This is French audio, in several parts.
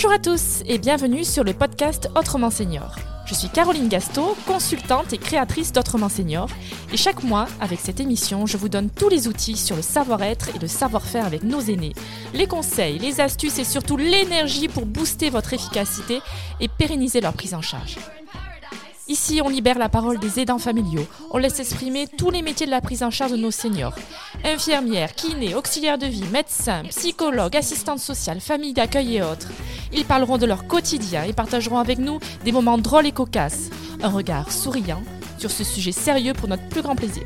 Bonjour à tous et bienvenue sur le podcast Autrement Senior. Je suis Caroline Gasto, consultante et créatrice d'Autrement Senior. Et chaque mois, avec cette émission, je vous donne tous les outils sur le savoir-être et le savoir-faire avec nos aînés. Les conseils, les astuces et surtout l'énergie pour booster votre efficacité et pérenniser leur prise en charge. Ici, on libère la parole des aidants familiaux. On laisse exprimer tous les métiers de la prise en charge de nos seniors. Infirmières, kinés, auxiliaires de vie, médecins, psychologues, assistantes sociales, familles d'accueil et autres. Ils parleront de leur quotidien et partageront avec nous des moments drôles et cocasses. Un regard souriant sur ce sujet sérieux pour notre plus grand plaisir.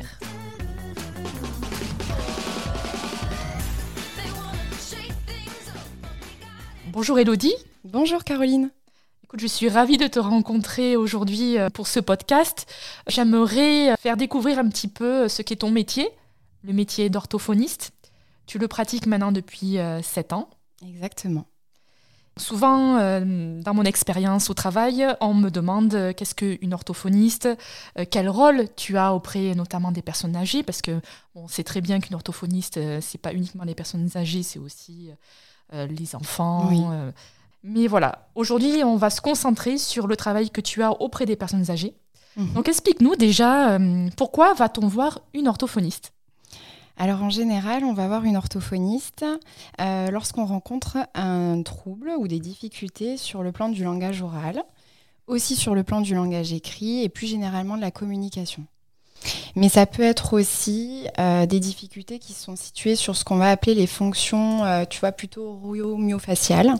Bonjour Elodie. Bonjour Caroline je suis ravie de te rencontrer aujourd'hui euh, pour ce podcast. J'aimerais euh, faire découvrir un petit peu euh, ce qu'est ton métier, le métier d'orthophoniste. Tu le pratiques maintenant depuis 7 ans. Exactement. Souvent, dans mon expérience au travail, on me demande qu'est-ce qu'une orthophoniste, quel rôle tu as auprès notamment des personnes âgées, parce que on sait très bien qu'une orthophoniste, c'est pas uniquement les personnes âgées, c'est aussi les enfants. Oui. Mais voilà, aujourd'hui, on va se concentrer sur le travail que tu as auprès des personnes âgées. Mhm. Donc explique-nous déjà, euh, pourquoi va-t-on voir une orthophoniste? Alors en général, on va voir une orthophoniste euh, lorsqu'on rencontre un trouble ou des difficultés sur le plan du langage oral, aussi sur le plan du langage écrit et plus généralement de la communication. Mais ça peut être aussi euh, des difficultés qui sont situées sur ce qu'on va appeler les fonctions, tu vois, plutôt myofasciales.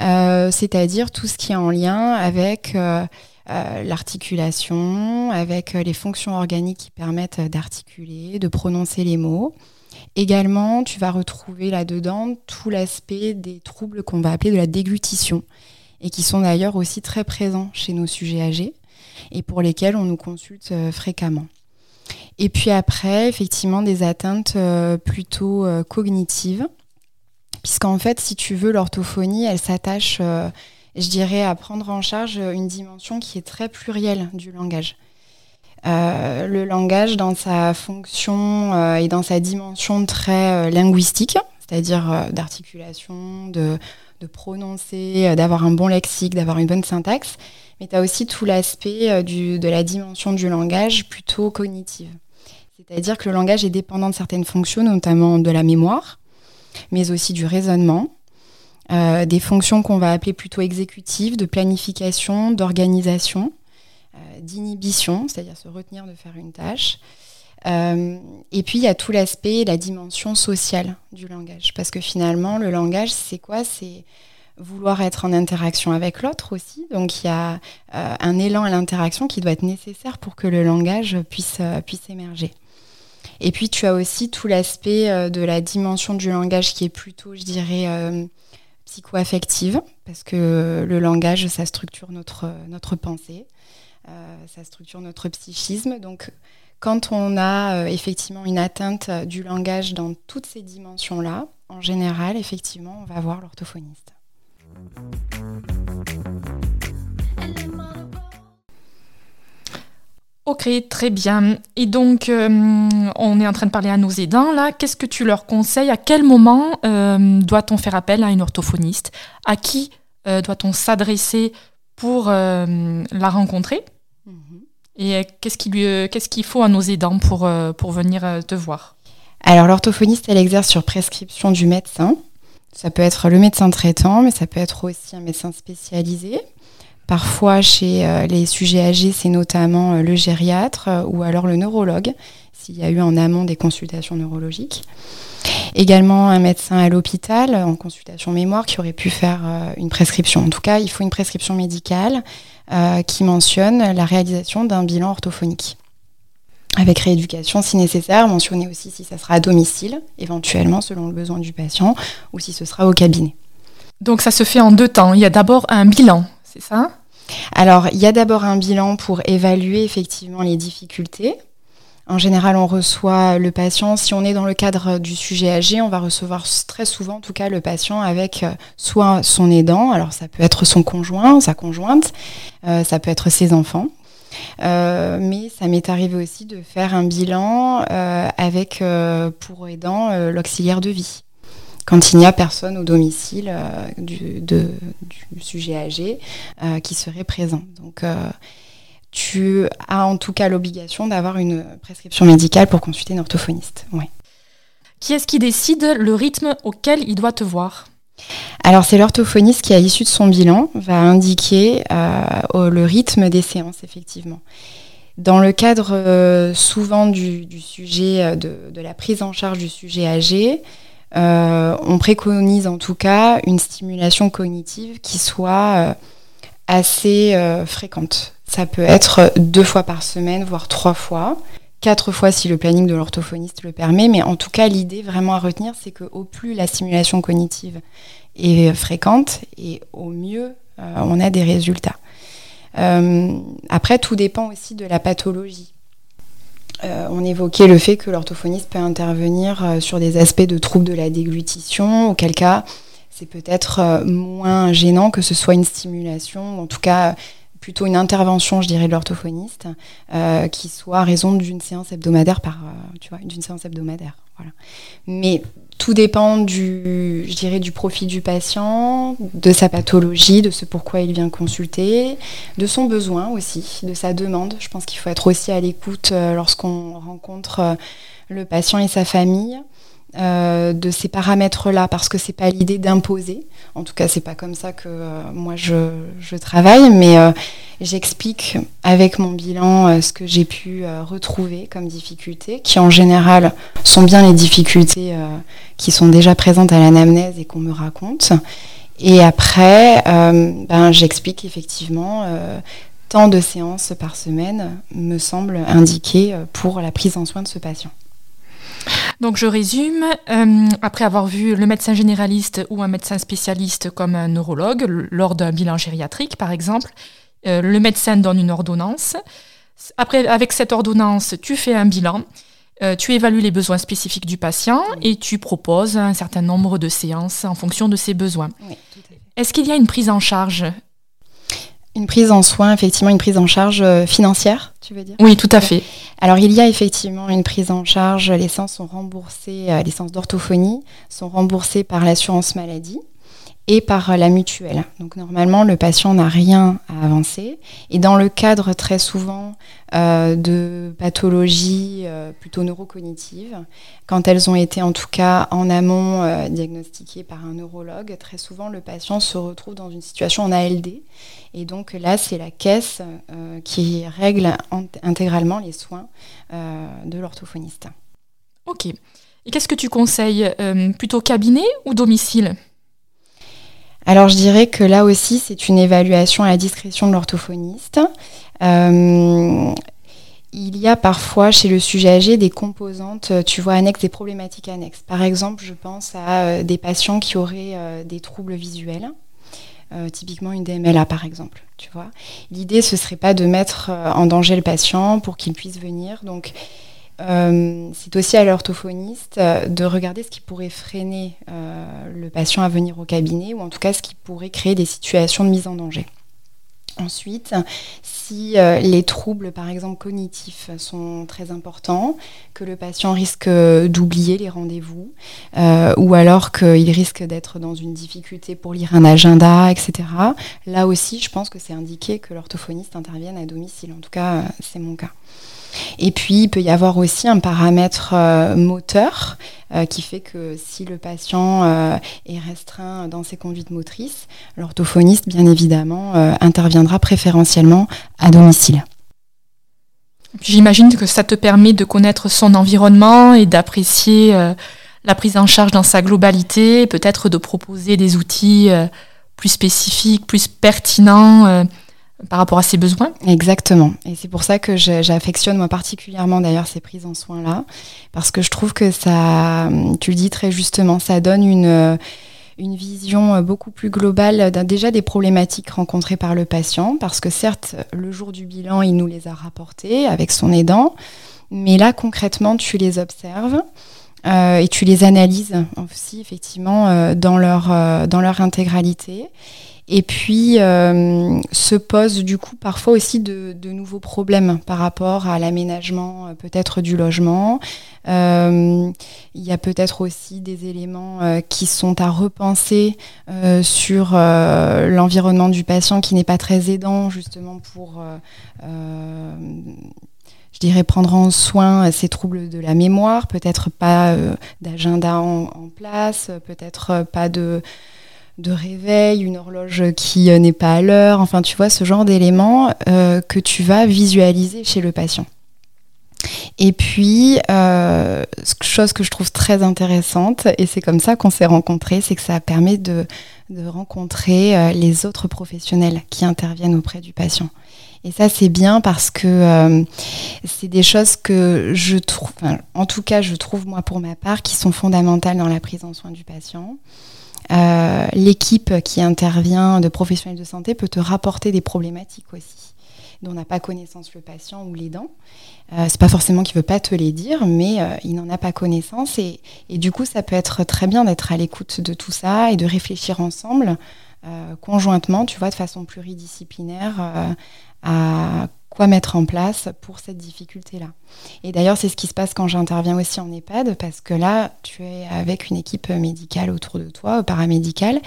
Euh, c'est-à-dire tout ce qui est en lien avec euh, euh, l'articulation, avec les fonctions organiques qui permettent d'articuler, de prononcer les mots. Également, tu vas retrouver là-dedans tout l'aspect des troubles qu'on va appeler de la déglutition et qui sont d'ailleurs aussi très présents chez nos sujets âgés et pour lesquels on nous consulte fréquemment. Et puis après, effectivement, des atteintes plutôt cognitives puisqu'en fait, si tu veux, l'orthophonie, elle s'attache, euh, je dirais, à prendre en charge une dimension qui est très plurielle du langage. Euh, le langage dans sa fonction euh, et dans sa dimension très linguistique, c'est-à-dire d'articulation, de, prononcer, d'avoir un bon lexique, d'avoir une bonne syntaxe, mais tu as aussi tout l'aspect de la dimension du langage plutôt cognitive. C'est-à-dire que le langage est dépendant de certaines fonctions, notamment de la mémoire, mais aussi du raisonnement, euh, des fonctions qu'on va appeler plutôt exécutives, de planification, d'organisation, euh, d'inhibition, c'est-à-dire se retenir de faire une tâche. Euh, et puis il y a tout l'aspect, la dimension sociale du langage, parce que finalement le langage, c'est quoi? C'est vouloir être en interaction avec l'autre aussi. Donc il y a un élan à l'interaction qui doit être nécessaire pour que le langage puisse, puisse émerger. Et puis tu as aussi tout l'aspect euh, de la dimension du langage qui est plutôt, je dirais, euh, psycho-affective, parce que le langage, ça structure notre, notre pensée, euh, ça structure notre psychisme. Donc quand on a effectivement une atteinte du langage dans toutes ces dimensions-là, en général, effectivement, on va voir l'orthophoniste. Ok, très bien. Et donc, euh, on est en train de parler à nos aidants, là. Qu'est-ce que tu leur conseilles? À quel moment euh, doit-on faire appel à une orthophoniste? À qui euh, doit-on s'adresser pour la rencontrer? Mhm. Et qu'est-ce qu'il qu'est-ce qu'il faut à nos aidants pour, pour venir te voir? Alors, l'orthophoniste, elle exerce sur prescription du médecin. Ça peut être le médecin traitant, mais ça peut être aussi un médecin spécialisé. Parfois, chez euh, les sujets âgés, c'est notamment euh, le gériatre euh, ou alors le neurologue, s'il y a eu en amont des consultations neurologiques. Également un médecin à l'hôpital en consultation mémoire qui aurait pu faire une prescription. En tout cas, il faut une prescription médicale qui mentionne la réalisation d'un bilan orthophonique. Avec rééducation si nécessaire, mentionner aussi si ça sera à domicile, éventuellement selon le besoin du patient, ou si ce sera au cabinet. Donc ça se fait en deux temps. Il y a d'abord un bilan, c'est ça alors, il y a d'abord un bilan pour évaluer effectivement les difficultés. En général, on reçoit le patient, si on est dans le cadre du sujet âgé, on va recevoir très souvent, en tout cas, le patient avec euh, soit son aidant, alors ça peut être son conjoint, sa conjointe, euh, ça peut être ses enfants. Euh, mais ça m'est arrivé aussi de faire un bilan avec pour aidant l'auxiliaire de vie. Quand il n'y a personne au domicile du, du, sujet âgé qui serait présent. Donc, tu as en tout cas l'obligation d'avoir une prescription médicale pour consulter une orthophoniste. Qui est-ce qui décide le rythme auquel il doit te voir? Alors c'est l'orthophoniste qui, à l'issue de son bilan, va indiquer euh, le rythme des séances, effectivement. Dans le cadre euh, souvent du, sujet euh, de, la prise en charge du sujet âgé, on préconise en tout cas une stimulation cognitive qui soit assez fréquente. Ça peut être deux fois par semaine, voire trois fois quatre fois si le planning de l'orthophoniste le permet, mais en tout cas l'idée vraiment à retenir, c'est qu'au plus la stimulation cognitive est fréquente et au mieux euh, on a des résultats. Euh, après, tout dépend aussi de la pathologie. Euh, on évoquait le fait que l'orthophoniste peut intervenir sur des aspects de troubles de la déglutition, auquel cas c'est peut-être moins gênant que ce soit une stimulation, en tout cas plutôt une intervention, je dirais, de l'orthophoniste, euh, qui soit à raison d'une séance hebdomadaire par, euh, tu vois, d'une séance hebdomadaire. Voilà. Mais tout dépend du, je dirais, du profil du patient, de sa pathologie, de ce pourquoi il vient consulter, de son besoin aussi, de sa demande. Je pense qu'il faut être aussi à l'écoute euh, lorsqu'on rencontre le patient et sa famille. Euh, de ces paramètres-là, parce que c'est pas l'idée d'imposer. En tout cas, c'est pas comme ça que euh, moi je, travaille, mais euh, j'explique avec mon bilan ce que j'ai pu retrouver comme difficultés, qui en général sont bien les difficultés qui sont déjà présentes à l'anamnèse et qu'on me raconte. Et après, ben, j'explique effectivement tant de séances par semaine me semble indiquer pour la prise en soin de ce patient. Donc je résume, euh, après avoir vu le médecin généraliste ou un médecin spécialiste comme un neurologue lors d'un bilan gériatrique par exemple, euh, le médecin donne une ordonnance. Après, avec cette ordonnance, tu fais un bilan, euh, tu évalues les besoins spécifiques du patient et tu proposes un certain nombre de séances en fonction de ses besoins. Est-ce qu'il y a une prise en charge une prise en soin, effectivement, une prise en charge euh, financière, tu veux dire? Oui, tout à fait. Alors, il y a effectivement une prise en charge. Les séances sont remboursées, euh, les séances d'orthophonie sont remboursées par l'assurance maladie et par la mutuelle. Donc normalement, le patient n'a rien à avancer. Et dans le cadre très souvent euh, de pathologies euh, plutôt neurocognitives, quand elles ont été en tout cas en amont euh, diagnostiquées par un neurologue, très souvent le patient se retrouve dans une situation en ALD. Et donc là, c'est la caisse qui règle intégralement les soins de l'orthophoniste. Ok. Et qu'est-ce que tu conseilles Plutôt cabinet ou domicile? Alors je dirais que là aussi, c'est une évaluation à la discrétion de l'orthophoniste. Euh, il y a parfois chez le sujet âgé des composantes, tu vois, annexes, des problématiques annexes. Par exemple, je pense à euh, des patients qui auraient euh, des troubles visuels. typiquement une DMLA par exemple, tu vois. L'idée ce serait pas de mettre en danger le patient pour qu'il puisse venir. Donc euh, c'est aussi à l'orthophoniste euh, de regarder ce qui pourrait freiner euh, le patient à venir au cabinet ou en tout cas ce qui pourrait créer des situations de mise en danger. Ensuite, si les troubles, par exemple cognitifs, sont très importants, que le patient risque d'oublier les rendez-vous, ou alors qu'il risque d'être dans une difficulté pour lire un agenda, etc., là aussi, je pense que c'est indiqué que l'orthophoniste intervienne à domicile. En tout cas, c'est mon cas. Et puis, il peut y avoir aussi un paramètre euh, moteur euh, qui fait que si le patient euh, est restreint dans ses conduites motrices, l'orthophoniste, bien évidemment, interviendra préférentiellement à domicile. J'imagine que ça te permet de connaître son environnement et d'apprécier la prise en charge dans sa globalité, peut-être de proposer des outils plus spécifiques, plus pertinents par rapport à ses besoins. Exactement. Et c'est pour ça que j'affectionne moi particulièrement d'ailleurs ces prises en soins là, parce que je trouve que ça, tu le dis très justement, ça donne une une vision beaucoup plus globale déjà des problématiques rencontrées par le patient, parce que certes, le jour du bilan, il nous les a rapportées avec son aidant, mais là, concrètement, tu les observes. Euh, et tu les analyses aussi effectivement euh, dans, leur, euh, dans leur intégralité. Et puis euh, se posent du coup parfois aussi de, nouveaux problèmes par rapport à l'aménagement euh, peut-être du logement. Euh, il y a peut-être aussi des éléments qui sont à repenser sur l'environnement du patient qui n'est pas très aidant justement pour je dirais prendre en soin ces troubles de la mémoire, peut-être pas d'agenda en, place, peut-être pas de de réveil, une horloge qui euh, n'est pas à l'heure, enfin tu vois ce genre d'éléments euh, que tu vas visualiser chez le patient. Et puis, euh, chose que je trouve très intéressante, et c'est comme ça qu'on s'est rencontrés, c'est que ça permet de, rencontrer les autres professionnels qui interviennent auprès du patient. Et ça, c'est bien parce que c'est des choses que je trouve, en tout cas, je trouve moi pour ma part, qui sont fondamentales dans la prise en soin du patient. Euh, l'équipe qui intervient de professionnels de santé peut te rapporter des problématiques aussi dont n'a pas connaissance le patient ou l'aidant. Euh, c'est pas forcément qu'il veut pas te les dire, mais euh, il n'en a pas connaissance et, du coup ça peut être très bien d'être à l'écoute de tout ça et de réfléchir ensemble euh, conjointement, tu vois, de façon pluridisciplinaire à quoi mettre en place pour cette difficulté-là. Et d'ailleurs, c'est ce qui se passe quand j'interviens aussi en EHPAD, parce que là, tu es avec une équipe médicale autour de toi, paramédicale,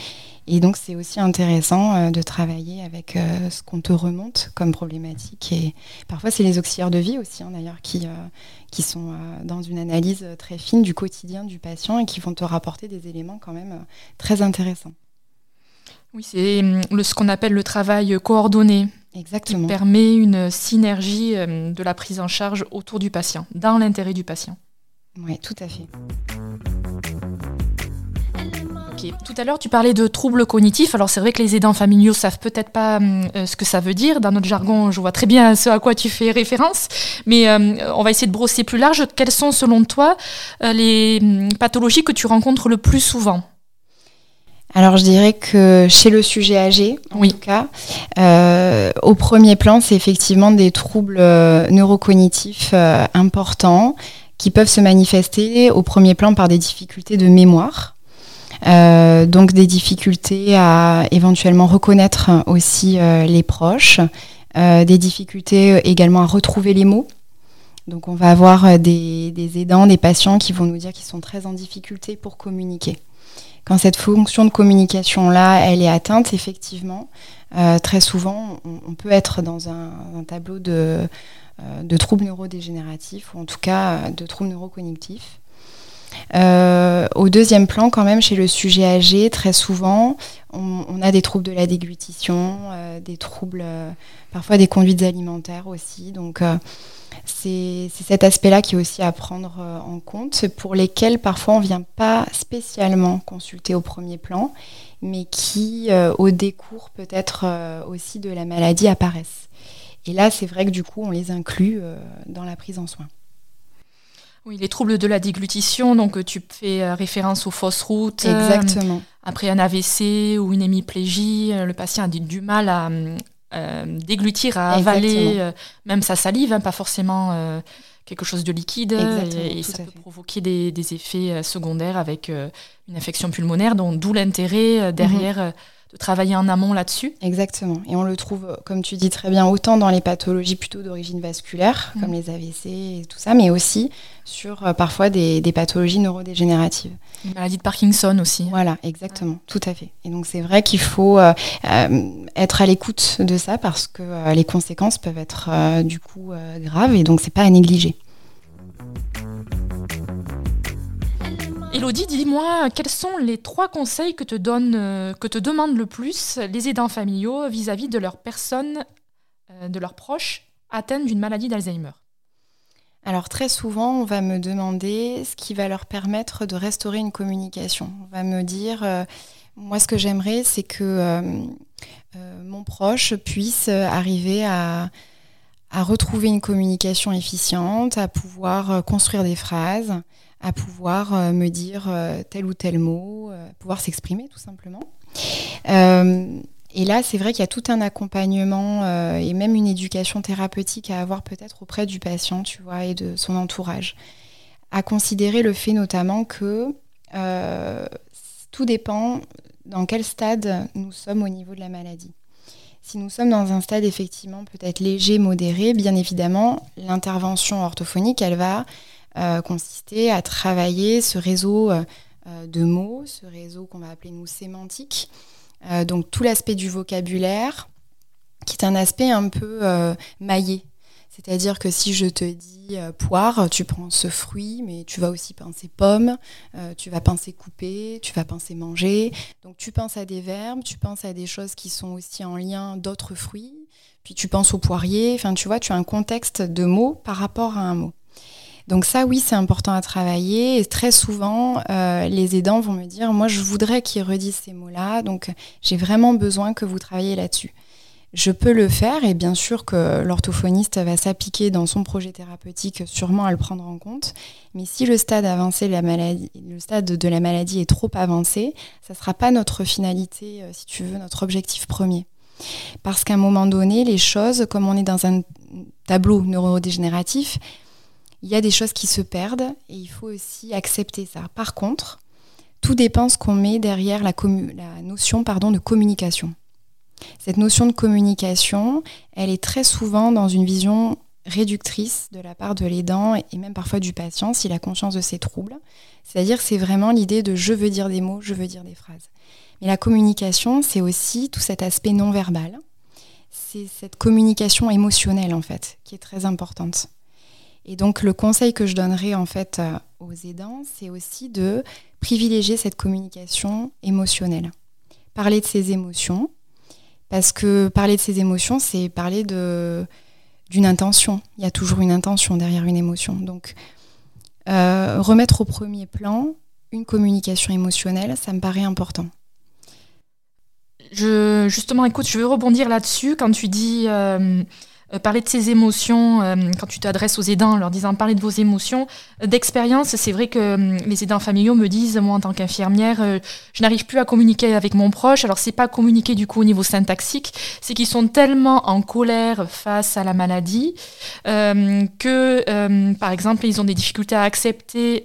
et donc c'est aussi intéressant euh, de travailler avec euh, ce qu'on te remonte comme problématique. Et parfois, c'est les auxiliaires de vie aussi, hein, d'ailleurs, qui, euh, qui sont dans une analyse très fine du quotidien du patient et qui vont te rapporter des éléments quand même très intéressants. Oui, c'est hum, ce qu'on appelle le travail coordonné. Exactement. Qui permet une synergie hum, de la prise en charge autour du patient, dans l'intérêt du patient. Oui, tout à fait. Ok. Tout à l'heure, tu parlais de troubles cognitifs. Alors, c'est vrai que les aidants familiaux savent peut-être pas hum, euh, ce que ça veut dire. Dans notre jargon, je vois très bien ce à quoi tu fais référence. Mais on va essayer de brosser plus large. Quelles sont, selon toi, euh, les pathologies que tu rencontres le plus souvent? Alors je dirais que chez le sujet âgé, en tout cas, euh, au premier plan, c'est effectivement des troubles euh, neurocognitifs euh, importants qui peuvent se manifester au premier plan par des difficultés de mémoire. donc des difficultés à éventuellement reconnaître aussi les proches, des difficultés également à retrouver les mots. Donc on va avoir des, des aidants, des patients qui vont nous dire qu'ils sont très en difficulté pour communiquer. Quand cette fonction de communication-là, elle est atteinte, effectivement, euh, très souvent, on, peut être dans un, tableau de, euh, de, troubles neurodégénératifs, ou en tout cas euh, de troubles neurocognitifs. au deuxième plan, quand même, chez le sujet âgé, très souvent, on, a des troubles de la déglutition, des troubles, parfois des conduites alimentaires aussi. Donc, c'est cet aspect-là qui est aussi à prendre euh, en compte, pour lesquels parfois on ne vient pas spécialement consulter au premier plan, mais qui, euh, au décours peut-être euh, aussi de la maladie, apparaissent. Et là, c'est vrai que du coup, on les inclut dans la prise en soin. Oui, les troubles de la déglutition, donc tu fais référence aux fausses routes. Exactement. après un AVC ou une hémiplégie, le patient a du mal à, euh, déglutir, à avaler euh, même sa salive, hein, pas forcément euh, quelque chose de liquide. et, ça peut provoquer des, effets secondaires avec une infection pulmonaire, d'où l'intérêt derrière. Mhm de travailler en amont là-dessus. Exactement. Et on le trouve, comme tu dis très bien, autant dans les pathologies plutôt d'origine vasculaire, mm. comme les AVC et tout ça, mais aussi sur euh, parfois des, pathologies neurodégénératives. Une maladie de Parkinson aussi. Voilà, exactement, tout à fait. Et donc c'est vrai qu'il faut euh, euh, être à l'écoute de ça parce que les conséquences peuvent être du coup graves et donc c'est pas à négliger. Elodie, dis-moi, quels sont les trois conseils que te, donne, euh, que te demandent le plus les aidants familiaux vis-à-vis de leurs personnes, euh, de leurs proches atteintes d'une maladie d'Alzheimer? Alors très souvent, on va me demander ce qui va leur permettre de restaurer une communication. On va me dire, euh, moi ce que j'aimerais, c'est que mon proche puisse arriver à, retrouver une communication efficiente, à pouvoir construire des phrases, à pouvoir euh, me dire euh, tel ou tel mot, euh, pouvoir s'exprimer tout simplement. et là, c'est vrai qu'il y a tout un accompagnement et même une éducation thérapeutique à avoir peut-être auprès du patient, tu vois, et de son entourage. À considérer le fait notamment que tout dépend dans quel stade nous sommes au niveau de la maladie. Si nous sommes dans un stade effectivement peut-être léger, modéré, bien évidemment, l'intervention orthophonique, elle va euh, consister à travailler ce réseau euh, de mots, ce réseau qu'on va appeler nous sémantique, donc tout l'aspect du vocabulaire, qui est un aspect un peu maillé c'est-à-dire que si je te dis euh, poire, tu prends ce fruit, mais tu vas aussi penser pomme, euh, tu vas penser couper, tu vas penser manger. Donc tu penses à des verbes, tu penses à des choses qui sont aussi en lien d'autres fruits, puis tu penses au poirier. Enfin, tu vois, tu as un contexte de mots par rapport à un mot. Donc ça, oui, c'est important à travailler. Et très souvent, euh, les aidants vont me dire, moi, je voudrais qu'ils redisent ces mots-là. Donc j'ai vraiment besoin que vous travailliez là-dessus. Je peux le faire et bien sûr que l'orthophoniste va s'appliquer dans son projet thérapeutique sûrement à le prendre en compte. Mais si le stade avancé, la maladie, le stade de la maladie est trop avancé, ça ne sera pas notre finalité, euh, si tu veux, notre objectif premier. Parce qu'à un moment donné, les choses, comme on est dans un tableau neurodégénératif, il y a des choses qui se perdent et il faut aussi accepter ça. Par contre, tout dépend ce qu'on met derrière la, notion pardon, de communication. Cette notion de communication, elle est très souvent dans une vision réductrice de la part de l'aidant et même parfois du patient s'il a conscience de ses troubles. C'est-à-dire c'est vraiment l'idée de je veux dire des mots, je veux dire des phrases. Mais la communication, c'est aussi tout cet aspect non verbal. C'est cette communication émotionnelle en fait qui est très importante. Et donc le conseil que je donnerais en fait euh, aux aidants, c'est aussi de privilégier cette communication émotionnelle. Parler de ses émotions, parce que parler de ses émotions, c'est parler de, d'une intention. Il y a toujours une intention derrière une émotion. Donc, euh, remettre au premier plan une communication émotionnelle, ça me paraît important. Je, justement, écoute, je veux rebondir là-dessus quand tu dis euh, euh, parler de ses émotions, euh, quand tu t'adresses aux aidants, leur disant parler de vos émotions. Euh, d'expérience, c'est vrai que les aidants familiaux me disent, moi en tant qu'infirmière, je n'arrive plus à communiquer avec mon proche. Alors c'est pas communiquer du coup au niveau syntaxique, c'est qu'ils sont tellement en colère face à la maladie que, par exemple, ils ont des difficultés à accepter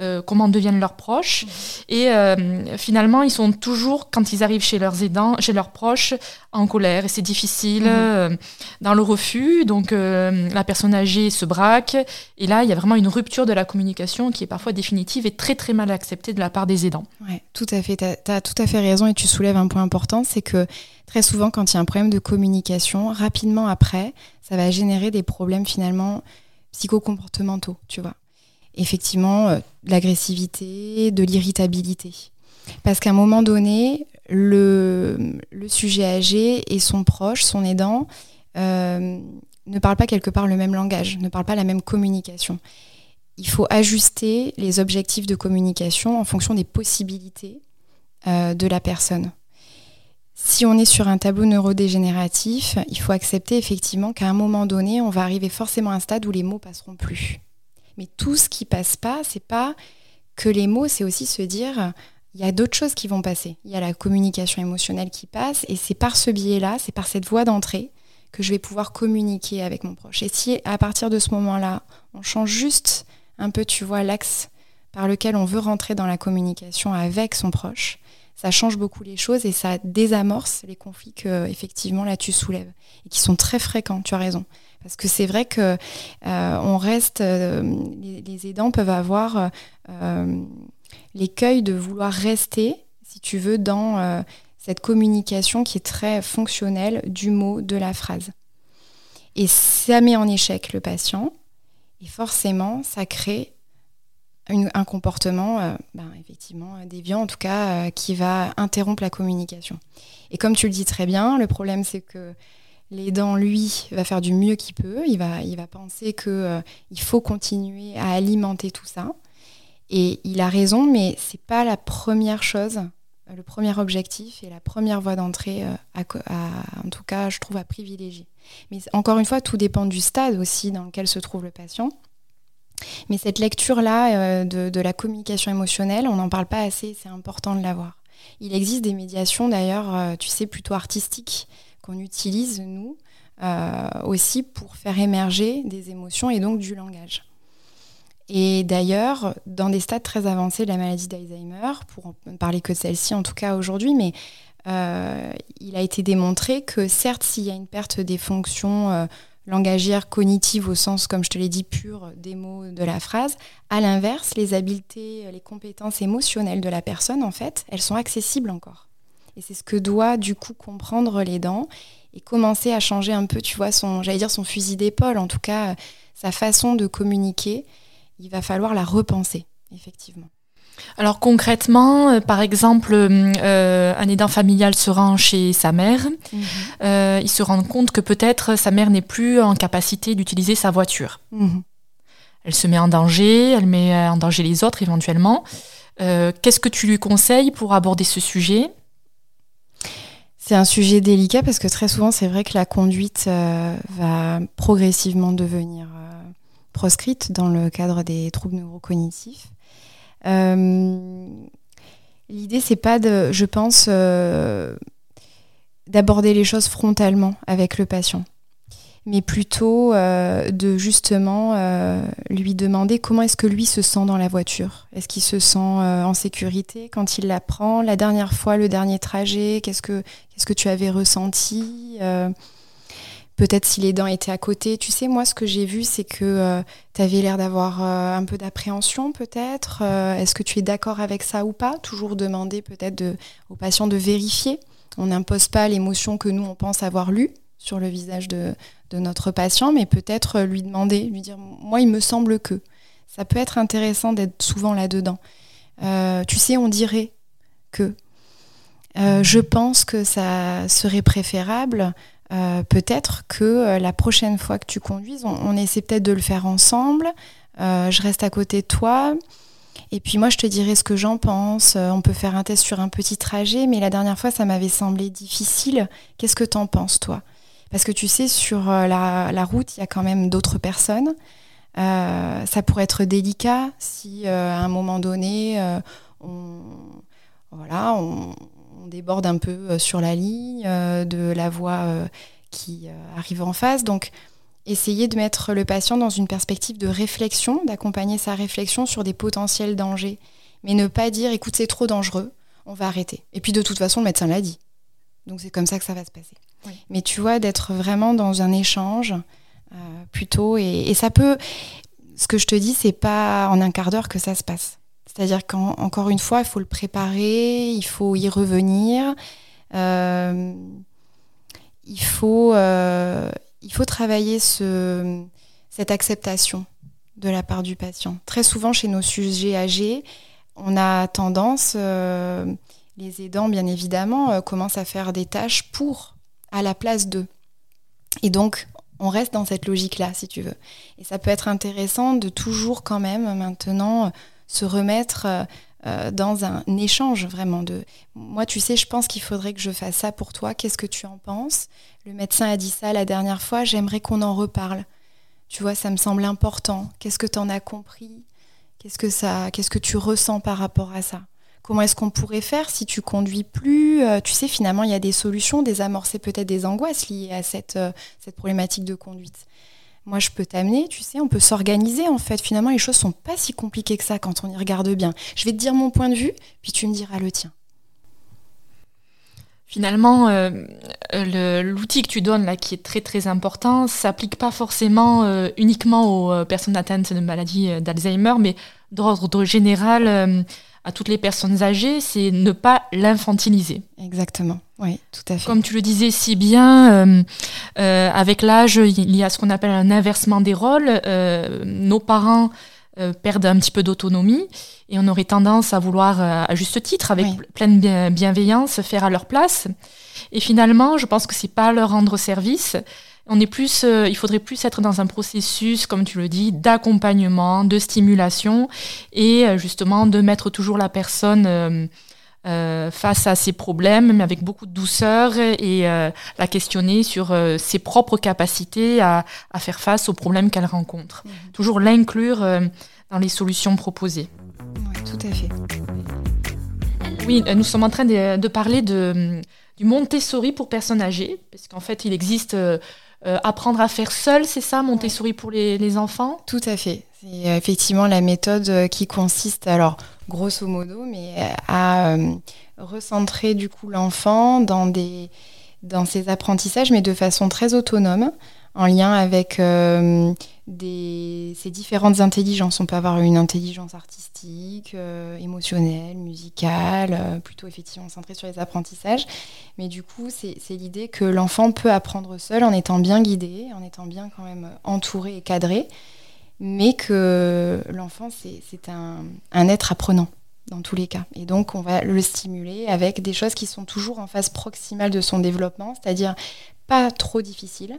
euh, comment deviennent leurs proches. Et euh, finalement, ils sont toujours, quand ils arrivent chez leurs aidants, chez leurs proches, en colère. Et c'est difficile, mmh. euh, dans le refus. Donc, la personne âgée se braque. Et là, il y a vraiment une rupture de la communication qui est parfois définitive et très, très mal acceptée de la part des aidants. Oui, tout à fait. Tu as, tout à fait raison et tu soulèves un point important, c'est que très souvent, quand il y a un problème de communication, rapidement après, ça va générer des problèmes finalement psychocomportementaux, tu vois effectivement euh, de l'agressivité, de l'irritabilité. Parce qu'à un moment donné, le, sujet âgé et son proche, son aidant, euh, ne parlent pas quelque part le même langage, ne parlent pas la même communication. Il faut ajuster les objectifs de communication en fonction des possibilités euh, de la personne. Si on est sur un tableau neurodégénératif, il faut accepter effectivement qu'à un moment donné, on va arriver forcément à un stade où les mots passeront plus. Mais tout ce qui passe pas, c'est pas que les mots, c'est aussi se dire il y a d'autres choses qui vont passer. Il y a la communication émotionnelle qui passe et c'est par ce biais-là, c'est par cette voie d'entrée que je vais pouvoir communiquer avec mon proche. Et si à partir de ce moment-là, on change juste un peu, tu vois, l'axe par lequel on veut rentrer dans la communication avec son proche, ça change beaucoup les choses et ça désamorce les conflits que effectivement là tu soulèves et qui sont très fréquents. Tu as raison. Parce que c'est vrai que euh, on reste, euh, les, aidants peuvent avoir euh, l'écueil de vouloir rester, si tu veux, dans cette communication qui est très fonctionnelle du mot, de la phrase. Et ça met en échec le patient, et forcément, ça crée un comportement, ben, effectivement, déviant, en tout cas, qui va interrompre la communication. Et comme tu le dis très bien, le problème, c'est que L'aidant, lui, va faire du mieux qu'il peut. Il va, penser qu'il euh, faut continuer à alimenter tout ça. Et il a raison, mais c'est pas la première chose, le premier objectif et la première voie d'entrée, euh, en tout cas, je trouve, à privilégier. Mais encore une fois, tout dépend du stade aussi dans lequel se trouve le patient. Mais cette lecture-là euh, de, de, la communication émotionnelle, on n'en parle pas assez, c'est important de l'avoir. Il existe des médiations d'ailleurs, tu sais, plutôt artistiques, qu'on utilise, nous, euh, aussi pour faire émerger des émotions et donc du langage. Et d'ailleurs, dans des stades très avancés de la maladie d'Alzheimer, pour ne parler que de celle-ci en tout cas aujourd'hui, mais euh, il a été démontré que certes, s'il y a une perte des fonctions euh, langagières cognitives au sens, comme je te l'ai dit, pur des mots de la phrase, à l'inverse, les habiletés, les compétences émotionnelles de la personne, en fait, elles sont accessibles encore. Et c'est ce que doit du coup comprendre les dents et commencer à changer un peu, tu vois, son, j'allais dire son fusil d'épaule, en tout cas sa façon de communiquer il va falloir la repenser, effectivement. Alors concrètement, euh, par exemple, euh, un aidant familial se rend chez sa mère, mhm. euh, il se rend compte que peut-être sa mère n'est plus en capacité d'utiliser sa voiture. Mhm. Elle se met en danger, elle met en danger les autres éventuellement. Qu'est-ce que tu lui conseilles pour aborder ce sujet? C'est un sujet délicat parce que très souvent, c'est vrai que la conduite va progressivement devenir proscrite dans le cadre des troubles neurocognitifs. Euh, l'idée, c'est pas je pense, euh, d'aborder les choses frontalement avec le patient, mais plutôt euh, de justement lui demander comment est-ce que lui se sent dans la voiture. Est-ce qu'il se sent en sécurité quand il la prend? La dernière fois, le dernier trajet, qu'est-ce que, que tu avais ressenti? Peut-être si les dents étaient à côté. Tu sais, moi, ce que j'ai vu, c'est que euh, tu avais l'air d'avoir euh, un peu d'appréhension, peut-être. Euh, est-ce que tu es d'accord avec ça ou pas? Toujours demander peut-être aux patients de vérifier. On n'impose pas l'émotion que nous, on pense avoir lue sur le visage de, de notre patient, mais peut-être lui demander, lui dire, moi, il me semble que. Ça peut être intéressant d'être souvent là-dedans. tu sais, on dirait que. je pense que ça serait préférable euh, peut-être que euh, la prochaine fois que tu conduises, on, essaie peut-être de le faire ensemble. Euh, je reste à côté de toi. Et puis moi, je te dirai ce que j'en pense. on peut faire un test sur un petit trajet, mais la dernière fois, ça m'avait semblé difficile. Qu'est-ce que tu en penses, toi? Parce que tu sais, sur la, route, il y a quand même d'autres personnes. ça pourrait être délicat si, à un moment donné, on, voilà, on, déborde un peu euh, sur la ligne euh, de la voie euh, qui arrive en face. Donc, essayer de mettre le patient dans une perspective de réflexion, d'accompagner sa réflexion sur des potentiels dangers. Mais ne pas dire, écoute, c'est trop dangereux, on va arrêter. Et puis de toute façon, le médecin l'a dit. Donc c'est comme ça que ça va se passer. Mais tu vois, d'être vraiment dans un échange plutôt, et, ça peut, ce que je te dis, c'est pas en un quart d'heure que ça se passe. C'est-à-dire qu'encore une fois, il faut le préparer, il faut y revenir. Euh, il, faut, euh, il faut travailler ce, cette acceptation de la part du patient. Très souvent, chez nos sujets âgés, on a tendance, euh, les aidants bien évidemment, commencent à faire des tâches pour, à la place d'eux. Et donc, on reste dans cette logique-là, si tu veux. Et ça peut être intéressant de toujours quand même maintenant se remettre euh, dans un échange vraiment de moi tu sais je pense qu'il faudrait que je fasse ça pour toi. Qu'est-ce que tu en penses? Le médecin a dit ça la dernière fois j'aimerais qu'on en reparle tu vois ça me semble important. Qu'est-ce que tu en as compris? Qu'est-ce que ça qu'est-ce que tu ressens par rapport à ça? Comment est-ce qu'on pourrait faire si tu conduis plus euh, tu sais finalement il y a des solutions désamorcer peut-être des angoisses liées à cette cette problématique de conduite moi je peux t'amener, tu sais, on peut s'organiser en fait. Finalement, les choses sont pas si compliquées que ça quand on y regarde bien. Je vais te dire mon point de vue, puis tu me diras le tien. Finalement, euh, l'outil que tu donnes là, qui est très très important, s'applique pas forcément euh, uniquement aux euh, personnes atteintes de maladie d'Alzheimer, mais d'ordre général à toutes les personnes âgées, c'est ne pas l'infantiliser. Exactement, oui, tout à fait. Comme tu le disais si bien, euh, euh, avec l'âge, il y a ce qu'on appelle un inversement des rôles. Euh, nos parents perdent un petit peu d'autonomie et on aurait tendance à vouloir, à juste titre, avec pleine bienveillance, faire à leur place. Et finalement, je pense que c'est pas leur rendre service on est plus, euh, il faudrait plus être dans un processus, comme tu le dis, d'accompagnement, de stimulation et euh, justement de mettre toujours la personne euh, face à ses problèmes, mais avec beaucoup de douceur et la questionner sur ses propres capacités à, faire face aux problèmes qu'elle rencontre. Mhm. Toujours l'inclure dans les solutions proposées. Oui, tout à fait. Oui, nous sommes en train de, parler de, du Montessori pour personnes âgées, parce qu'en fait, il existe euh, apprendre à faire seul, c'est ça, Montessori pour les, enfants? Tout à fait. C'est effectivement la méthode qui consiste, alors grosso modo, mais à recentrer du coup l'enfant dans dans ses apprentissages, mais de façon très autonome, en lien avec euh, ces différentes intelligences. On peut avoir une intelligence artistique, euh, émotionnelle, musicale, euh, plutôt effectivement centrée sur les apprentissages. Mais du coup, c'est l'idée que l'enfant peut apprendre seul en étant bien guidé, en étant bien quand même entouré et cadré, mais que l'enfant, c'est un, un être apprenant dans tous les cas. Et donc, on va le stimuler avec des choses qui sont toujours en phase proximale de son développement, c'est-à-dire pas trop difficiles,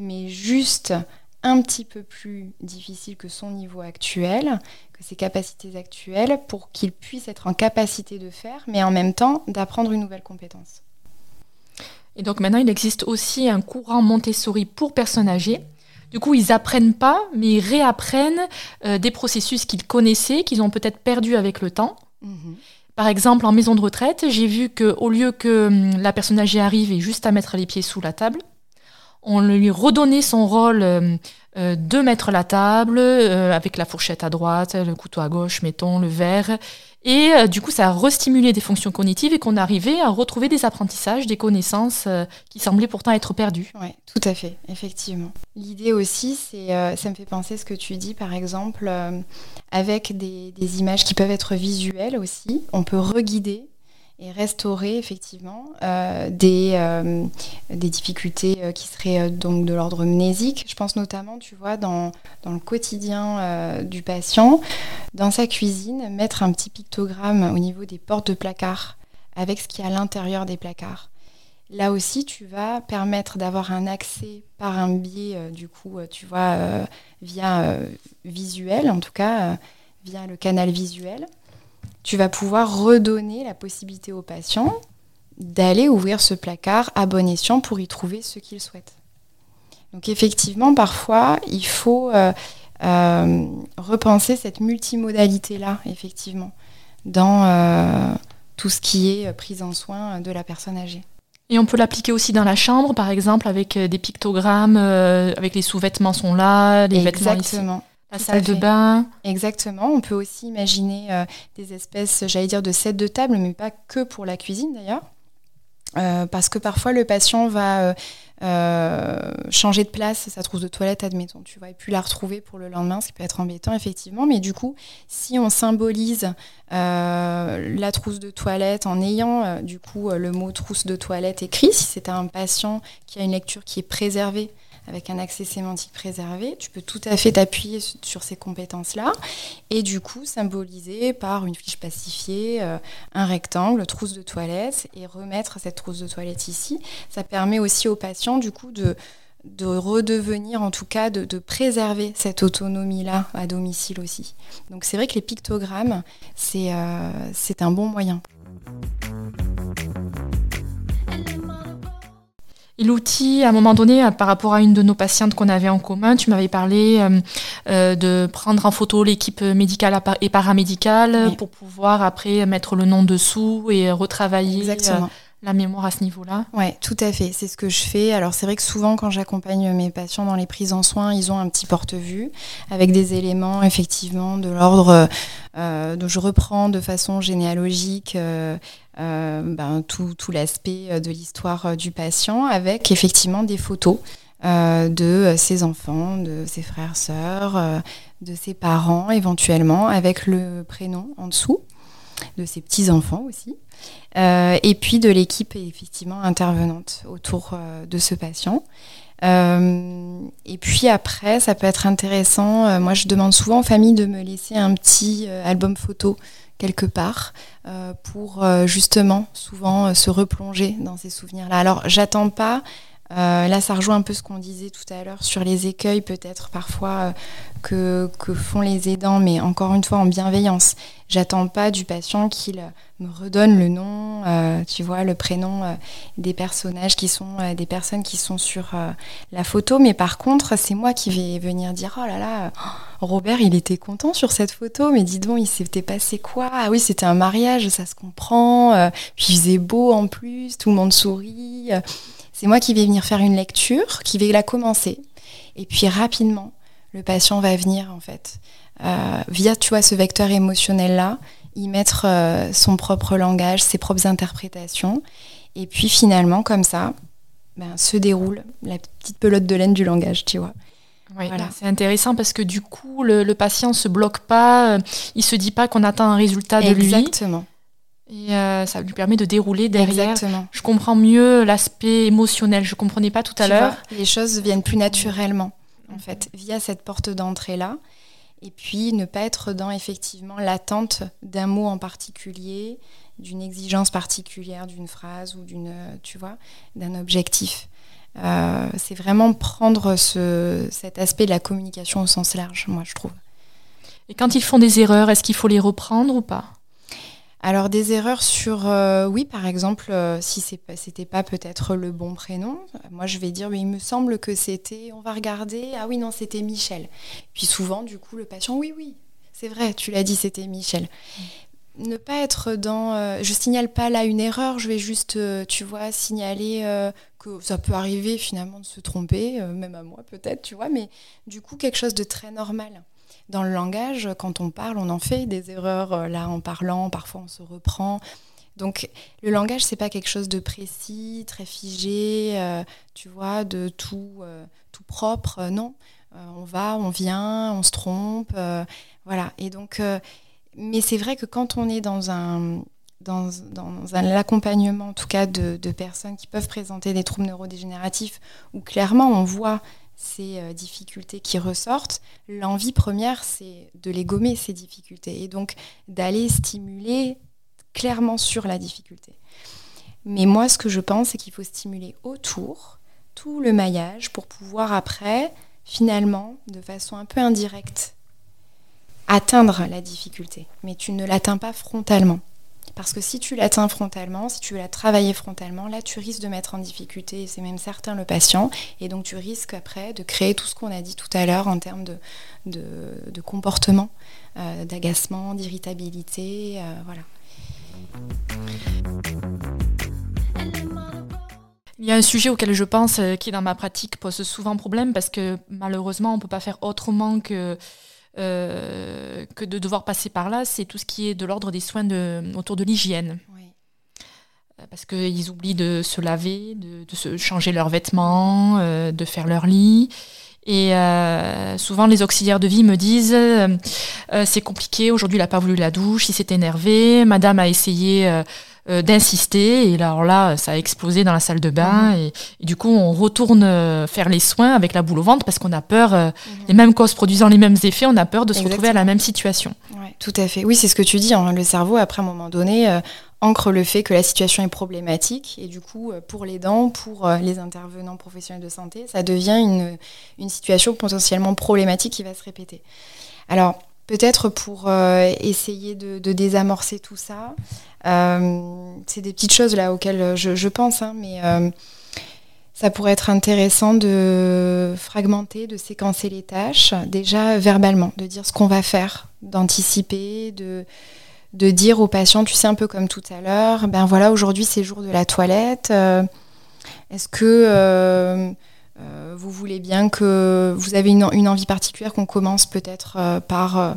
mais juste un petit peu plus difficile que son niveau actuel, que ses capacités actuelles, pour qu'il puisse être en capacité de faire, mais en même temps d'apprendre une nouvelle compétence. Et donc maintenant, il existe aussi un courant Montessori pour personnes âgées. Du coup, ils apprennent pas, mais ils réapprennent euh, des processus qu'ils connaissaient, qu'ils ont peut-être perdus avec le temps. Mhm. Par exemple, en maison de retraite, j'ai vu qu'au lieu que hum, la personne âgée arrive et juste à mettre les pieds sous la table, on lui redonnait son rôle hum, euh, de mettre la table euh, avec la fourchette à droite, le couteau à gauche, mettons, le verre. Et euh, du coup, ça a restimulé des fonctions cognitives et qu'on arrivait à retrouver des apprentissages, des connaissances qui semblaient pourtant être perdues. Oui, tout à fait, effectivement. L'idée aussi, c'est, ça me fait penser ce que tu dis, par exemple, avec des, images qui peuvent être visuelles aussi. On peut reguider et restaurer effectivement euh, des, euh, des difficultés euh, qui seraient donc de l'ordre mnésique. Je pense notamment, tu vois, dans, dans le quotidien du patient, dans sa cuisine, mettre un petit pictogramme au niveau des portes de placard avec ce qui est à l'intérieur des placards. Là aussi, tu vas permettre d'avoir un accès par un biais, du coup, tu vois, via visuel, en tout cas, via le canal visuel tu vas pouvoir redonner la possibilité au patient d'aller ouvrir ce placard à bon escient pour y trouver ce qu'il souhaite. Donc effectivement, parfois, il faut euh, euh, repenser cette multimodalité-là, effectivement, dans euh, tout ce qui est prise en soin de la personne âgée. Et on peut l'appliquer aussi dans la chambre, par exemple, avec des pictogrammes, avec les sous-vêtements sont là, les vêtements. La salle de bain. Exactement. On peut aussi imaginer euh, des espèces, j'allais dire, de sets de table, mais pas que pour la cuisine d'ailleurs. Euh, parce que parfois le patient va euh, changer de place sa trousse de toilette, admettons, tu vois, et puis la retrouver pour le lendemain, ce qui peut être embêtant effectivement. Mais du coup, si on symbolise la trousse de toilette en ayant du coup le mot trousse de toilette écrit, si c'est un patient qui a une lecture qui est préservée, avec un accès sémantique préservé, tu peux tout à fait t'appuyer sur ces compétences-là et du coup symboliser par une fiche pacifiée euh, un rectangle, trousse de toilette et remettre cette trousse de toilette ici. Ça permet aussi aux patients du coup de de redevenir, en tout cas, de, de préserver cette autonomie-là à domicile aussi. Donc c'est vrai que les pictogrammes, c'est euh, un bon moyen. Et l'outil, à un moment donné, euh, par rapport à une de nos patientes qu'on avait en commun, tu m'avais parlé euh, euh, de prendre en photo l'équipe médicale et paramédicale pour pouvoir après mettre le nom dessous et retravailler. La mémoire à ce niveau-là Oui, tout à fait. C'est ce que je fais. Alors c'est vrai que souvent quand j'accompagne mes patients dans les prises en soins, ils ont un petit porte-vue avec des éléments effectivement de l'ordre euh, dont je reprends de façon généalogique euh, ben, tout, tout l'aspect euh, de l'histoire euh, du patient avec effectivement des photos de ses enfants, de ses frères, sœurs, de ses parents éventuellement, avec le prénom en dessous, de ses petits-enfants aussi, et puis de l'équipe effectivement intervenante autour de ce patient. et puis après, ça peut être intéressant. moi, je demande souvent aux familles de me laisser un petit album photo quelque part euh, pour euh, justement souvent euh, se replonger dans ces souvenirs-là. Alors j'attends pas, là ça rejoint un peu ce qu'on disait tout à l'heure sur les écueils peut-être parfois que, que, font les aidants, mais encore une fois en bienveillance. J'attends pas du patient qu'il me redonne le nom, tu vois, le prénom des personnages qui sont des personnes qui sont sur la photo, mais par contre c'est moi qui vais venir dire oh là là. Robert, il était content sur cette photo, mais dis donc, il s'était passé quoi? Ah oui, c'était un mariage, ça se comprend. Euh, puis il faisait beau en plus, tout le monde sourit. Euh, c'est moi qui vais venir faire une lecture, qui vais la commencer. Et puis rapidement, le patient va venir en fait euh, via tu vois ce vecteur émotionnel là y mettre euh, son propre langage ses propres interprétations et puis finalement comme ça ben, se déroule la petite pelote de laine du langage tu vois oui, c'est intéressant parce que du coup, le, le patient se bloque pas, il il se dit pas qu'on attend un résultat de lui. Exactement. Et euh, ça lui permet de dérouler derrière. Exactement. Je comprends mieux l'aspect émotionnel. Je comprenais pas tout à l'heure. Les choses viennent plus naturellement, en fait, via cette porte d'entrée-là. Et puis, ne pas être dans, effectivement, l'attente d'un mot en particulier, d'une exigence particulière d'une phrase ou d'une, tu vois, d'un objectif. Euh, c'est vraiment prendre ce, cet aspect de la communication au sens large, moi, je trouve. Et quand ils font des erreurs, est-ce qu'il faut les reprendre ou pas? Alors des erreurs sur, euh, oui par exemple, euh, si c'était pas peut-être le bon prénom, moi je vais dire, mais il me semble que c'était, on va regarder, ah oui non c'était Michel. Puis souvent du coup le patient, oui oui, c'est vrai, tu l'as dit, c'était Michel. Ne pas être dans, euh, je signale pas là une erreur, je vais juste, tu vois, signaler que ça peut arriver finalement de se tromper, même à moi peut-être, tu vois, mais du coup quelque chose de très normal dans le langage, quand on parle, on en fait des erreurs euh, là en parlant, parfois on se reprend. Donc le langage, c'est pas quelque chose de précis, très figé, euh, tu vois, de tout, euh, tout propre. non, on va, on vient, on se trompe, voilà. Et donc, mais c'est vrai que quand on est dans un dans, dans un accompagnement, en tout cas, de, de, personnes qui peuvent présenter des troubles neurodégénératifs, où clairement on voit ces euh, difficultés qui ressortent, l'envie première, c'est de les gommer, ces difficultés, et donc d'aller stimuler clairement sur la difficulté. Mais moi, ce que je pense, c'est qu'il faut stimuler autour tout le maillage pour pouvoir après, finalement, de façon un peu indirecte, atteindre la difficulté. Mais tu ne l'atteins pas frontalement. Parce que si tu l'atteins frontalement, si tu veux la travailler frontalement, là tu risques de mettre en difficulté, et c'est même certain le patient, et donc tu risques après de créer tout ce qu'on a dit tout à l'heure en termes de, de, comportement, euh, d'agacement, d'irritabilité, euh, voilà. Il y a un sujet auquel je pense euh, qui dans ma pratique pose souvent problème parce que malheureusement on ne peut pas faire autrement que euh, que de devoir passer par là, c'est tout ce qui est de l'ordre des soins de, autour de l'hygiène. Euh, parce qu'ils oublient de se laver, de, se changer leurs vêtements, euh, de faire leur lit. Et souvent, les auxiliaires de vie me disent c'est compliqué, aujourd'hui, il n'a pas voulu la douche, il s'est énervé, madame a essayé euh, d'insister. Et alors là, ça a explosé dans la salle de bain. Mhm. Et, du coup, on retourne euh, faire les soins avec la boule au ventre parce qu'on a peur, euh, mhm. les mêmes causes produisant les mêmes effets, on a peur de se retrouver à la même situation. tout à fait. Oui, c'est ce que tu dis. Hein. Le cerveau, après un moment donné, ancre le fait que la situation est problématique. Et du coup, pour les dents, pour les intervenants professionnels de santé, ça devient une, une situation potentiellement problématique qui va se répéter. Alors, peut-être pour essayer de, désamorcer tout ça, euh, c'est des petites choses là auxquelles je, pense, hein, mais euh, ça pourrait être intéressant de fragmenter, de séquencer les tâches, déjà verbalement, de dire ce qu'on va faire, d'anticiper, de, dire aux patients, tu sais, un peu comme tout à l'heure, ben voilà, aujourd'hui c'est jour de la toilette. Euh, est-ce que vous voulez bien que vous avez une, envie particulière qu'on commence peut-être par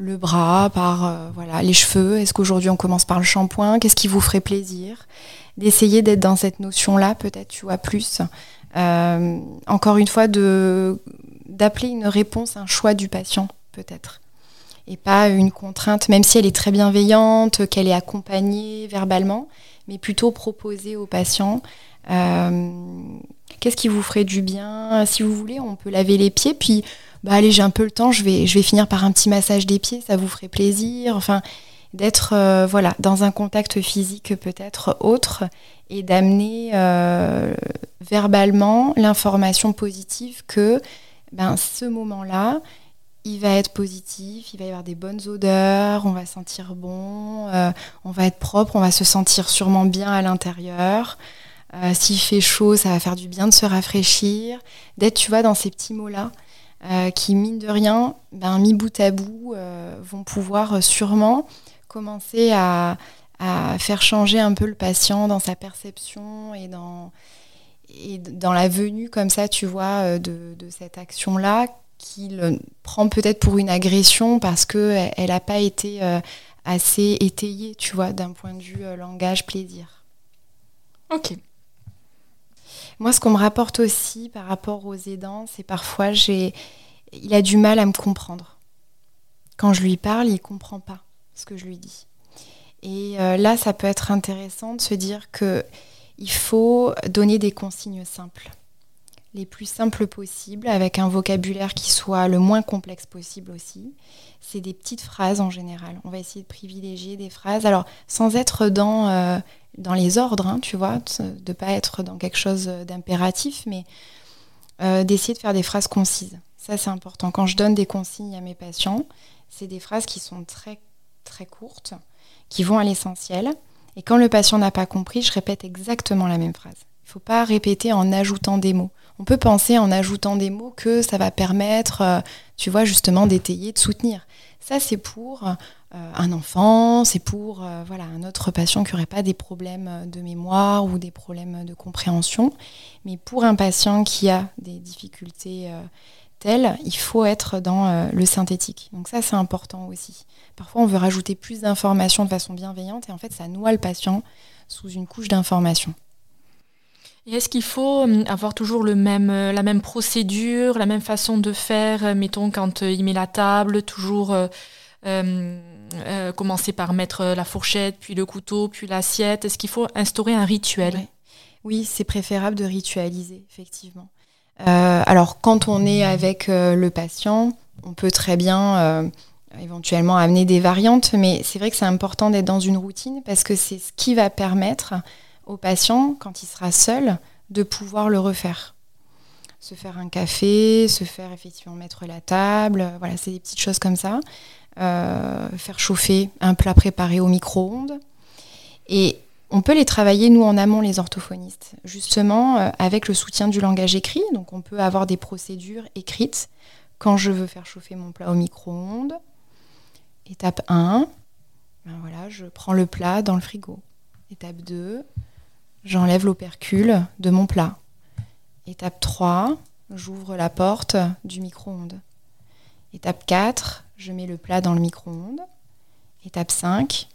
le bras, par euh, voilà, les cheveux. Est-ce qu'aujourd'hui on commence par le shampoing? Qu'est-ce qui vous ferait plaisir? D'essayer d'être dans cette notion-là, peut-être, tu vois, plus. Euh, encore une fois, de d'appeler une réponse un choix du patient, peut-être. Et pas une contrainte, même si elle est très bienveillante, qu'elle est accompagnée verbalement, mais plutôt proposer au patient euh, qu'est-ce qui vous ferait du bien? Si vous voulez, on peut laver les pieds, puis bah allez, j'ai un peu le temps, je vais, finir par un petit massage des pieds, ça vous ferait plaisir. Enfin, d'être euh, voilà dans un contact physique peut-être autre et d'amener euh, verbalement l'information positive que ben, ce moment-là, il va être positif, il va y avoir des bonnes odeurs, on va sentir bon, euh, on va être propre, on va se sentir sûrement bien à l'intérieur. S'il fait chaud, ça va faire du bien de se rafraîchir, d'être, tu vois, dans ces petits mots-là. Euh, qui, mine de rien, ben, mis bout à bout, euh, vont pouvoir euh, sûrement commencer à, faire changer un peu le patient dans sa perception et dans, et dans la venue, comme ça, tu vois, de, cette action-là, qu'il prend peut-être pour une agression parce qu'elle n'a pas été assez étayée, tu vois, d'un point de vue langage plaisir. Ok. Moi, ce qu'on me rapporte aussi par rapport aux aidants, c'est parfois il a du mal à me comprendre. Quand je lui parle, il comprend pas ce que je lui dis. Et euh, là, ça peut être intéressant de se dire que il faut donner des consignes simples, les plus simples possibles, avec un vocabulaire qui soit le moins complexe possible aussi. C'est des petites phrases en général. On va essayer de privilégier des phrases. Alors, sans être dans euh, les ordres, hein, tu vois, de ne pas être dans quelque chose d'impératif, mais euh, d'essayer de faire des phrases concises. Ça, c'est important. Quand je donne des consignes à mes patients, c'est des phrases qui sont très, très courtes, qui vont à l'essentiel. Et quand le patient n'a pas compris, je répète exactement la même phrase. Il ne faut pas répéter en ajoutant des mots. On peut penser en ajoutant des mots que ça va permettre, euh, tu vois, justement d'étayer, de soutenir. Ça, c'est pour euh, un enfant, c'est pour euh, voilà, un autre patient qui n'aurait pas des problèmes de mémoire ou des problèmes de compréhension. Mais pour un patient qui a des difficultés telles, il faut être dans le synthétique. Donc ça, c'est important aussi. Parfois, on veut rajouter plus d'informations de façon bienveillante et en fait, ça noie le patient sous une couche d'informations. Est-ce qu'il faut hum, avoir toujours le même, la même procédure, la même façon de faire, mettons, quand il met la table, toujours euh, commencer par mettre la fourchette, puis le couteau, puis l'assiette? Est-ce qu'il faut instaurer un rituel? Oui, c'est préférable de ritualiser, effectivement. Euh, alors, quand on est avec euh, le patient, on peut très bien éventuellement amener des variantes, mais c'est vrai que c'est important d'être dans une routine parce que c'est ce qui va permettre au patient, quand il sera seul, de pouvoir le refaire se faire un café, se faire effectivement mettre la table, voilà, c'est des petites choses comme ça. Euh, faire chauffer un plat préparé au micro-ondes. Et on peut les travailler, nous, en amont, les orthophonistes, justement euh, avec le soutien du langage écrit. Donc on peut avoir des procédures écrites quand je veux faire chauffer mon plat au micro-ondes. Étape 1, ben voilà, je prends le plat dans le frigo. Étape 2, j'enlève l'opercule de mon plat. Étape 3, j'ouvre la porte du micro-ondes. Étape 4, je mets le plat dans le micro-ondes. Étape 5,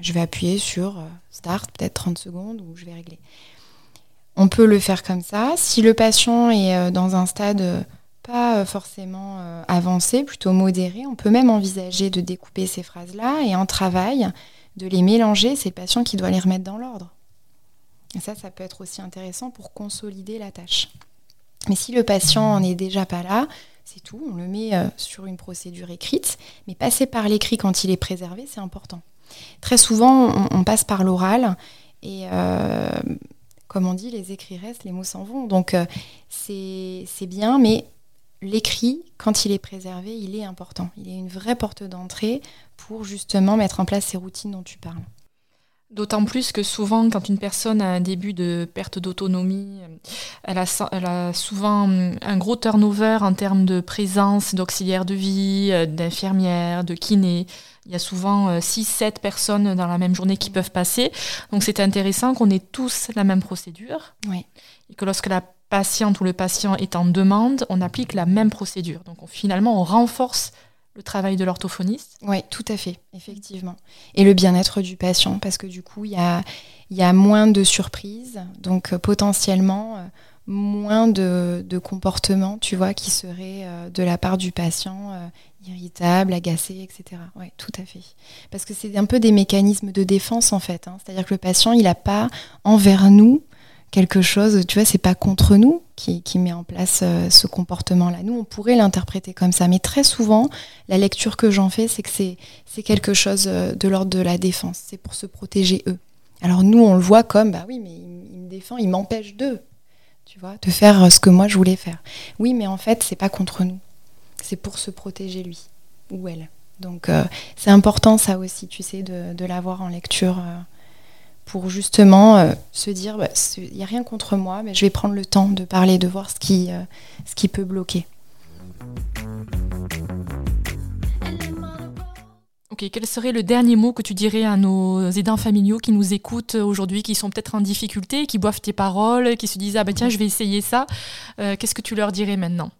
je vais appuyer sur euh, Start, peut-être 30 secondes, ou je vais régler. On peut le faire comme ça. Si le patient est euh, dans un stade euh, pas forcément avancé, plutôt modéré, on peut même envisager de découper ces phrases-là et en travail, de les mélanger. C'est le patient qui doit les remettre dans l'ordre. Ça, ça peut être aussi intéressant pour consolider la tâche. Mais si le patient n'en est déjà pas là, c'est tout, on le met euh, sur une procédure écrite, mais passer par l'écrit quand il est préservé, c'est important. Très souvent, on, passe par l'oral et, euh, comme on dit, les écrits restent, les mots s'en vont. Donc, euh, c'est bien, mais l'écrit, quand il est préservé, il est important. Il est une vraie porte d'entrée pour justement mettre en place ces routines dont tu parles. D'autant plus que souvent, quand une personne a un début de perte d'autonomie, elle a, souvent un gros turnover en termes de présence d'auxiliaires de vie, euh, d'infirmières, de kinés. Il y a souvent 6-7 euh, personnes dans la même journée qui peuvent passer. Donc c'est intéressant qu'on ait tous la même procédure. Oui. Et que lorsque la patiente ou le patient est en demande, on applique la même procédure. Donc finalement, on renforce le travail de l'orthophoniste. Oui, tout à fait, effectivement. Et le bien-être du patient, parce que du coup, il y a, moins de surprises, donc euh, potentiellement euh, moins de, de, comportements, tu vois, qui seraient euh, de la part du patient irritable, agacé, etc. Oui, tout à fait. Parce que c'est un peu des mécanismes de défense, en fait. Hein. C'est-à-dire que le patient, il n'a pas envers nous quelque chose, tu vois, c'est pas contre nous qui, met en place euh, ce comportement-là. Nous, on pourrait l'interpréter comme ça, mais très souvent, la lecture que j'en fais, c'est que c'est quelque chose euh, de l'ordre de la défense, c'est pour se protéger eux. Alors nous, on le voit comme, bah oui, mais il, me défend, il m'empêche d'eux, tu vois, de faire euh, ce que moi je voulais faire. Oui, mais en fait, c'est pas contre nous, c'est pour se protéger lui ou elle. Donc c'est important ça aussi, tu sais, de, l'avoir en lecture pour justement euh, se dire, bah, il n'y a rien contre moi, mais je vais prendre le temps de parler, de voir ce qui, euh, ce qui peut bloquer. Ok, quel serait le dernier mot que tu dirais à nos aidants familiaux qui nous écoutent aujourd'hui, qui sont peut-être en difficulté, qui boivent tes paroles, qui se disent ah ben tiens je vais essayer ça. Euh, qu'est-ce que tu leur dirais maintenant?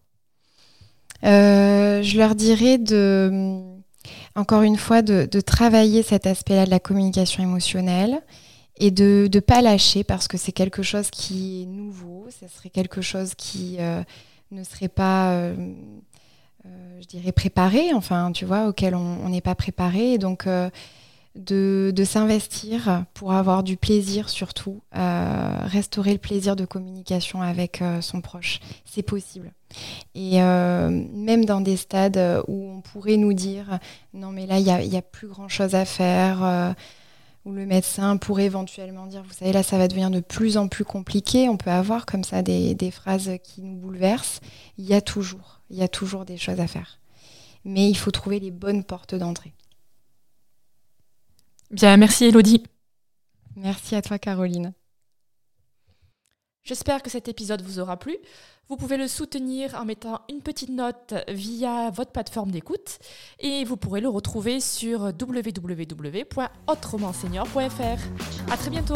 Je leur dirais de, encore une fois, de, de travailler cet aspect-là de la communication émotionnelle et de ne pas lâcher parce que c'est quelque chose qui est nouveau, ça serait quelque chose qui ne serait pas euh, je dirais, préparé, enfin, tu vois, auquel on n'est pas préparé. Et donc, euh, de, de s'investir pour avoir du plaisir surtout, euh, restaurer le plaisir de communication avec son proche. C'est possible. Et même dans des stades où on pourrait nous dire, non, mais là, il n'y a, y a, plus grand-chose à faire où le médecin pourrait éventuellement dire, vous savez, là, ça va devenir de plus en plus compliqué. On peut avoir comme ça des, des phrases qui nous bouleversent. Il y a toujours il y a toujours des choses à faire. Mais il faut trouver les bonnes portes d'entrée. Bien, merci Elodie. Merci à toi Caroline. J'espère que cet épisode vous aura plu. Vous pouvez le soutenir en mettant une petite note via votre plateforme d'écoute et vous pourrez le retrouver sur www.autremanseigneur.fr. À très bientôt.